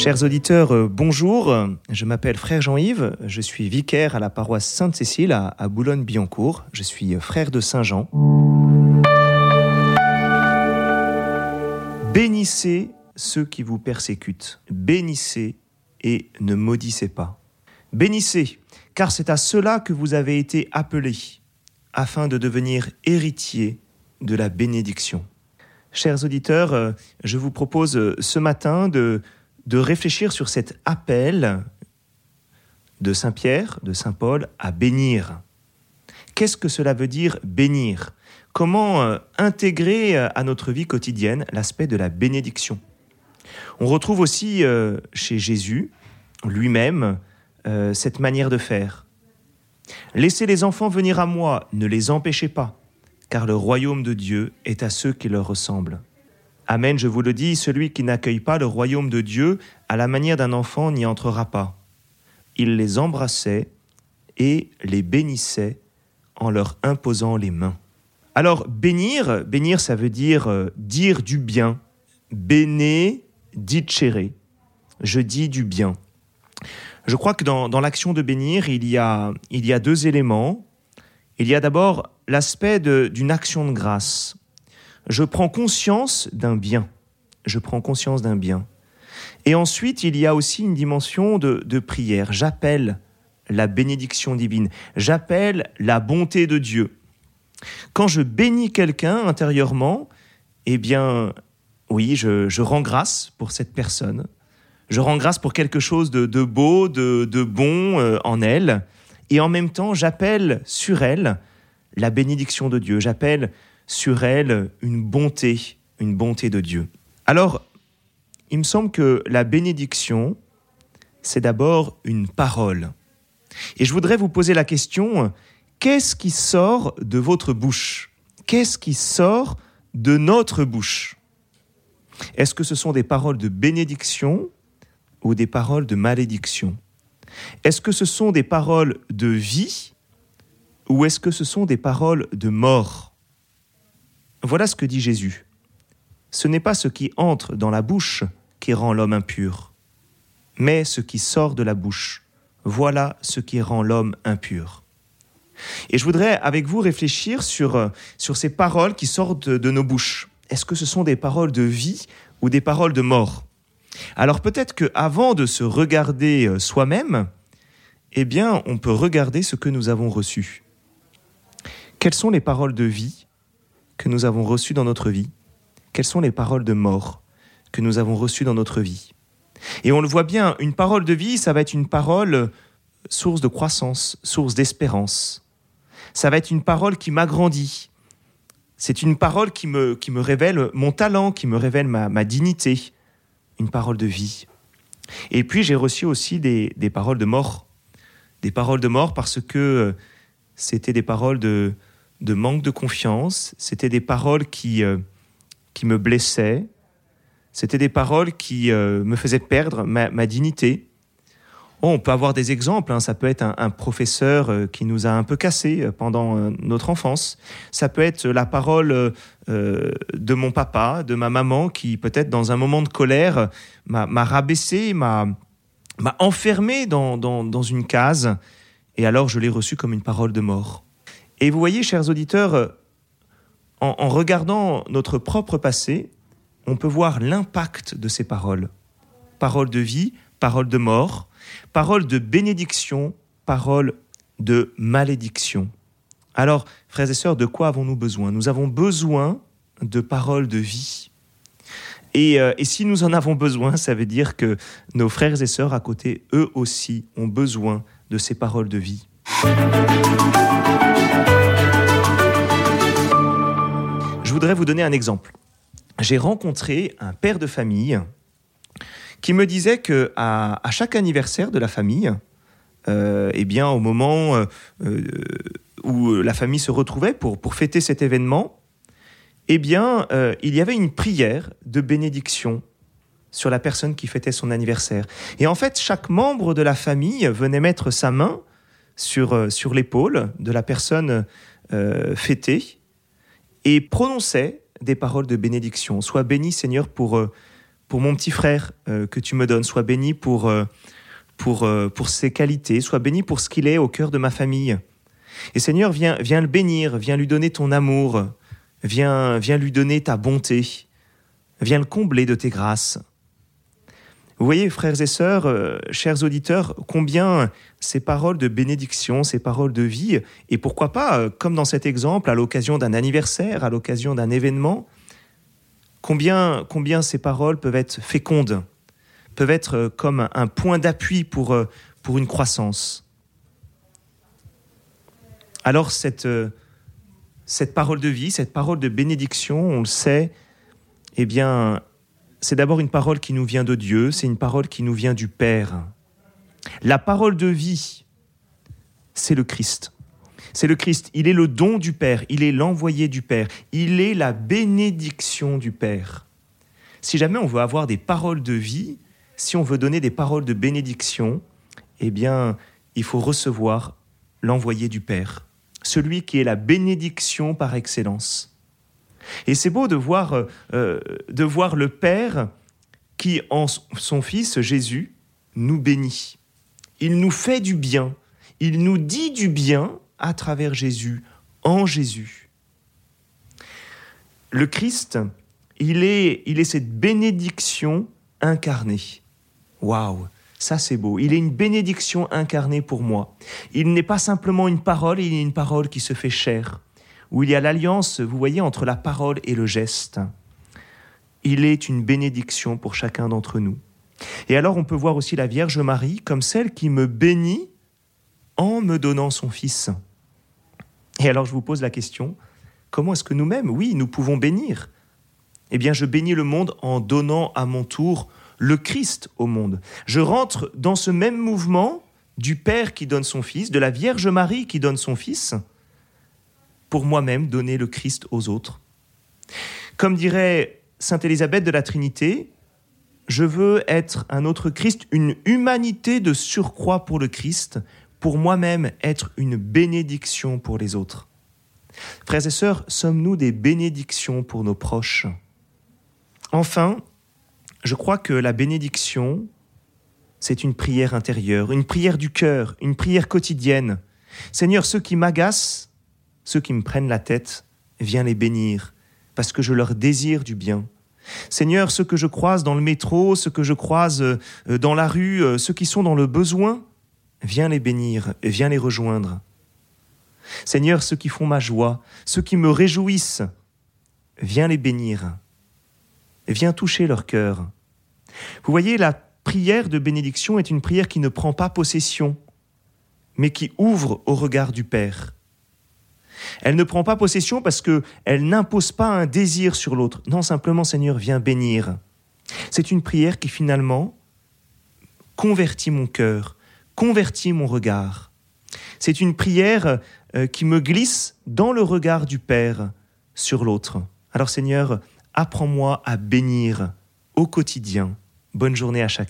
Chers auditeurs, euh, bonjour. Je m'appelle Frère Jean-Yves. Je suis vicaire à la paroisse Sainte-Cécile à, Boulogne-Billancourt. Je suis frère de Saint-Jean. Bénissez ceux qui vous persécutent. Bénissez et ne maudissez pas. Bénissez, car c'est à cela que vous avez été appelés, afin de devenir héritiers de la bénédiction. Chers auditeurs, euh, je vous propose euh, ce matin de, de réfléchir sur cet appel de Saint Pierre, de Saint Paul, à bénir. Qu'est-ce que cela veut dire bénir? Comment euh, intégrer à notre vie quotidienne l'aspect de la bénédiction? On retrouve aussi chez Jésus lui-même cette manière de faire. Laissez les enfants venir à moi, ne les empêchez pas car le royaume de Dieu est à ceux qui leur ressemblent. Amen, je vous le dis, celui qui n'accueille pas le royaume de Dieu à la manière d'un enfant n'y entrera pas. Il les embrassait et les bénissait en leur imposant les mains. Alors, bénir, bénir, ça veut dire euh, dire du bien. Béné, dicere. Je dis du bien. Je crois que dans, l'action de bénir, il y, a, il y a deux éléments. Il y a d'abord l'aspect d'une action de grâce. Je prends conscience d'un bien. Je prends conscience d'un bien. Et ensuite, il y a aussi une dimension de, prière. J'appelle la bénédiction divine. J'appelle la bonté de Dieu. Quand je bénis quelqu'un intérieurement, eh bien, oui, je, rends grâce pour cette personne. Je rends grâce pour quelque chose de, beau, de, de bon euh, en elle et en même temps j'appelle sur elle la bénédiction de Dieu, j'appelle sur elle une bonté, une bonté de Dieu. Alors, il me semble que la bénédiction, c'est d'abord une parole. Et je voudrais vous poser la question, qu'est-ce qui sort de votre bouche? Qu'est-ce qui sort de notre bouche? Est-ce que ce sont des paroles de bénédiction ou des paroles de malédiction? Est-ce que ce sont des paroles de vie ou est-ce que ce sont des paroles de mort? Voilà ce que dit Jésus. Ce n'est pas ce qui entre dans la bouche qui rend l'homme impur, mais ce qui sort de la bouche. Voilà ce qui rend l'homme impur. Et je voudrais avec vous réfléchir sur, sur ces paroles qui sortent de nos bouches. Est-ce que ce sont des paroles de vie ou des paroles de mort? Alors peut-être qu'avant de se regarder euh, soi-même, eh bien, on peut regarder ce que nous avons reçu. Quelles sont les paroles de vie que nous avons reçues dans notre vie Quelles sont les paroles de mort que nous avons reçues dans notre vie? Et on le voit bien, une parole de vie, ça va être une parole euh, source de croissance, source d'espérance. Ça va être une parole qui m'agrandit. C'est une parole qui me, révèle mon talent, qui me révèle ma dignité, une parole de vie. Et puis j'ai reçu aussi des, paroles de mort. Des paroles de mort parce que euh, c'était des paroles de, de, manque de confiance, c'était des paroles qui, euh, qui me blessaient, c'était des paroles qui euh, me faisaient perdre ma dignité, Oh, on peut avoir des exemples. Hein. Ça peut être un, professeur euh, qui nous a un peu cassé pendant notre enfance. Ça peut être la parole de mon papa, de ma maman, qui peut-être dans un moment de colère m'a rabaissé, m'a enfermé dans, dans, une case. Et alors je l'ai reçu comme une parole de mort. Et vous voyez, chers auditeurs, en, en regardant notre propre passé, on peut voir l'impact de ces paroles. Paroles de vie, paroles de mort Parole de bénédiction, parole de malédiction. Alors, frères et sœurs, de quoi avons-nous besoin? Nous avons besoin de paroles de vie. Euh, et, si nous en avons besoin, ça veut dire que nos frères et sœurs à côté, eux aussi, ont besoin de ces paroles de vie. Je voudrais vous donner un exemple. J'ai rencontré un père de famille qui me disait que à, chaque anniversaire de la famille, euh, eh bien, au moment euh, euh, où la famille se retrouvait pour, fêter cet événement, eh bien, il y avait une prière de bénédiction sur la personne qui fêtait son anniversaire. Et en fait, chaque membre de la famille venait mettre sa main sur, sur l'épaule de la personne fêtée et prononçait des paroles de bénédiction. Sois béni, Seigneur, pour pour mon petit frère euh, que tu me donnes. Sois béni pour, euh, pour, euh, pour ses qualités. Sois béni pour ce qu'il est au cœur de ma famille. Et Seigneur, viens, viens le bénir, viens lui donner ton amour, viens, viens lui donner ta bonté, viens le combler de tes grâces. Vous voyez, frères et sœurs, euh, chers auditeurs, combien ces paroles de bénédiction, ces paroles de vie, et pourquoi pas, euh, comme dans cet exemple, à l'occasion d'un anniversaire, à l'occasion d'un événement, combien, combien ces paroles peuvent être fécondes, peuvent être euh, comme un point d'appui pour, pour une croissance. Alors cette, cette parole de vie, cette parole de bénédiction, on le sait, eh bien, c'est d'abord une parole qui nous vient de Dieu, c'est une parole qui nous vient du Père. La parole de vie, c'est le Christ. C'est le Christ, il est le don du Père, il est l'envoyé du Père, il est la bénédiction du Père. Si jamais on veut avoir des paroles de vie, si on veut donner des paroles de bénédiction, eh bien, il faut recevoir l'envoyé du Père, celui qui est la bénédiction par excellence. Et c'est beau de voir, euh, euh, de voir le Père qui, en son Fils Jésus, nous bénit. Il nous fait du bien. Il nous dit du bien à travers Jésus, en Jésus. Le Christ, il est, il est cette bénédiction incarnée. Waouh, ça c'est beau. Il est une bénédiction incarnée pour moi. Il n'est pas simplement une parole, il est une parole qui se fait chair où il y a l'alliance, vous voyez, entre la parole et le geste. Il est une bénédiction pour chacun d'entre nous. Et alors on peut voir aussi la Vierge Marie comme celle qui me bénit en me donnant son Fils. Et alors je vous pose la question, comment est-ce que nous-mêmes, oui, nous pouvons bénir? Eh bien je bénis le monde en donnant à mon tour le Christ au monde. Je rentre dans ce même mouvement du Père qui donne son Fils, de la Vierge Marie qui donne son Fils, pour moi-même donner le Christ aux autres. Comme dirait Sainte Élisabeth de la Trinité, je veux être un autre Christ, une humanité de surcroît pour le Christ, pour moi-même être une bénédiction pour les autres. Frères et sœurs, sommes-nous des bénédictions pour nos proches? Enfin, je crois que la bénédiction, c'est une prière intérieure, une prière du cœur, une prière quotidienne. Seigneur, ceux qui m'agacent, ceux qui me prennent la tête, viens les bénir, parce que je leur désire du bien. Seigneur, ceux que je croise dans le métro, ceux que je croise euh, dans la rue, euh, ceux qui sont dans le besoin, viens les bénir viens les rejoindre. Seigneur, ceux qui font ma joie, ceux qui me réjouissent, viens les bénir viens toucher leur cœur. Vous voyez, la prière de bénédiction est une prière qui ne prend pas possession, mais qui ouvre au regard du Père. Elle ne prend pas possession parce qu'elle n'impose pas un désir sur l'autre. Non, simplement, Seigneur, viens bénir. C'est une prière qui finalement convertit mon cœur, convertit mon regard. C'est une prière euh, qui me glisse dans le regard du Père sur l'autre. Alors Seigneur, apprends-moi à bénir au quotidien. Bonne journée à chacun.